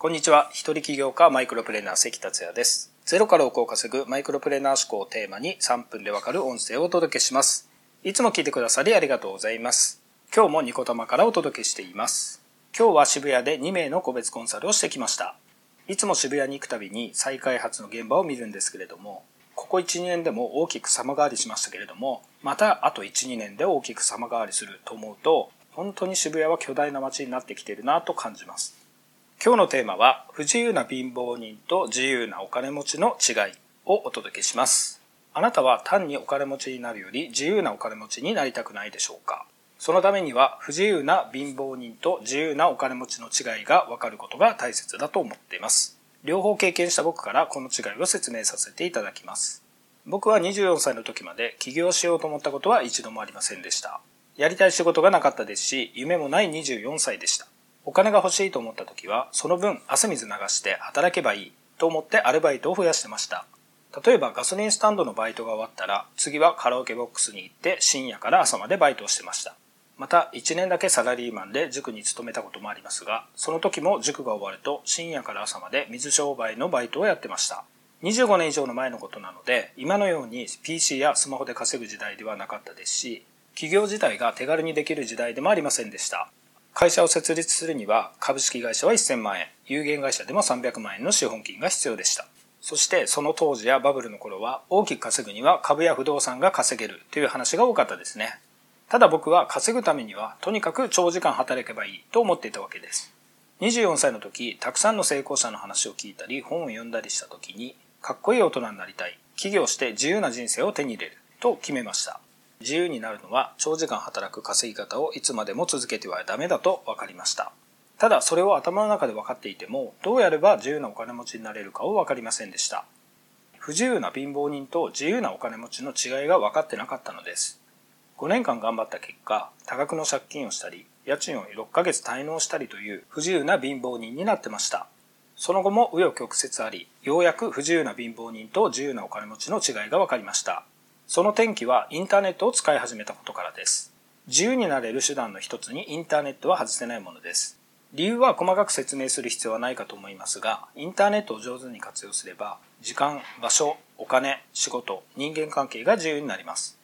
こんにちは。一人起業家マイクロプレーナー関達也です。ゼロから億を稼ぐマイクロプレーナー思考をテーマに3分でわかる音声をお届けします。いつも聞いてくださりありがとうございます。今日もニコタマからお届けしています。今日は渋谷で2名の個別コンサルをしてきました。いつも渋谷に行くたびに再開発の現場を見るんですけれども、ここ1、2年でも大きく様変わりしましたけれども、またあと1、2年で大きく様変わりすると思うと、本当に渋谷は巨大な街になってきているなと感じます。今日のテーマは不自由な貧乏人と自由なお金持ちの違いをお届けします。あなたは単にお金持ちになるより自由なお金持ちになりたくないでしょうか？そのためには不自由な貧乏人と自由なお金持ちの違いが分かることが大切だと思っています。両方経験した僕からこの違いを説明させていただきます。僕は24歳の時まで起業しようと思ったことは一度もありませんでした。やりたい仕事がなかったですし、夢もない24歳でした。お金が欲しいと思った時は、その分汗水流して働けばいいと思ってアルバイトを増やしてました。例えばガソリンスタンドのバイトが終わったら、次はカラオケボックスに行って深夜から朝までバイトをしてました。また1年だけサラリーマンで塾に勤めたこともありますが、その時も塾が終わると深夜から朝まで水商売のバイトをやってました。25年以上の前のことなので、今のように PC やスマホで稼ぐ時代ではなかったですし、企業自体が手軽にできる時代でもありませんでした。会社を設立するには株式会社は1000万円、有限会社でも300万円の資本金が必要でした。そしてその当時やバブルの頃は大きく稼ぐには株や不動産が稼げるという話が多かったですね。ただ僕は稼ぐためにはとにかく長時間働けばいいと思っていたわけです。24歳の時、たくさんの成功者の話を聞いたり本を読んだりした時にかっこいい大人になりたい、起業して自由な人生を手に入れると決めました。自由になるのは長時間働く稼ぎ方をいつまでも続けてはダメだと分かりました。ただそれを頭の中で分かっていてもどうやれば自由なお金持ちになれるかを分かりませんでした。不自由な貧乏人と自由なお金持ちの違いが分かってなかったのです。5年間頑張った結果、多額の借金をしたり、家賃を6ヶ月滞納したりという不自由な貧乏人になってました。その後も紆余曲折あり、ようやく不自由な貧乏人と自由なお金持ちの違いが分かりました。その転機はインターネットを使い始めたことからです。自由になれる手段の一つにインターネットは外せないものです。理由は細かく説明する必要はないかと思いますが、インターネットを上手に活用すれば、時間、場所、お金、仕事、人間関係が自由になります。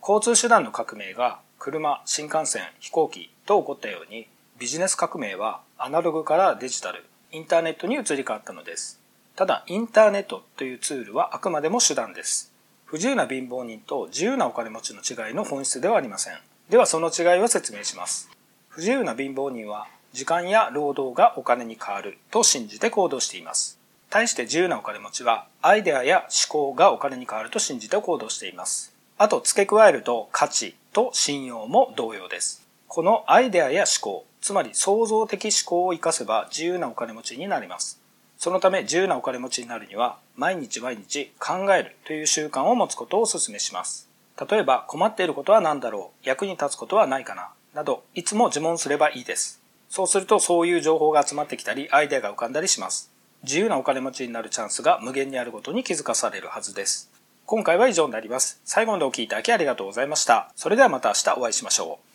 交通手段の革命が車、新幹線、飛行機と起こったように、ビジネス革命はアナログからデジタル、インターネットに移り変わったのです。ただ、インターネットというツールはあくまでも手段です。不自由な貧乏人と自由なお金持ちの違いの本質ではありません。ではその違いを説明します。不自由な貧乏人は時間や労働がお金に変わると信じて行動しています。対して自由なお金持ちはアイデアや思考がお金に変わると信じて行動しています。あと付け加えると価値と信用も同様です。このアイデアや思考、つまり創造的思考を活かせば自由なお金持ちになります。そのため自由なお金持ちになるには毎日毎日考えるという習慣を持つことをお勧めします。例えば困っていることは何だろう役に立つことはないかななどいつも自問すればいいです。そうするとそういう情報が集まってきたりアイデアが浮かんだりします。自由なお金持ちになるチャンスが無限にあることに気づかされるはずです。今回は以上になります。最後までお聴きいただきありがとうございました。それではまた明日お会いしましょう。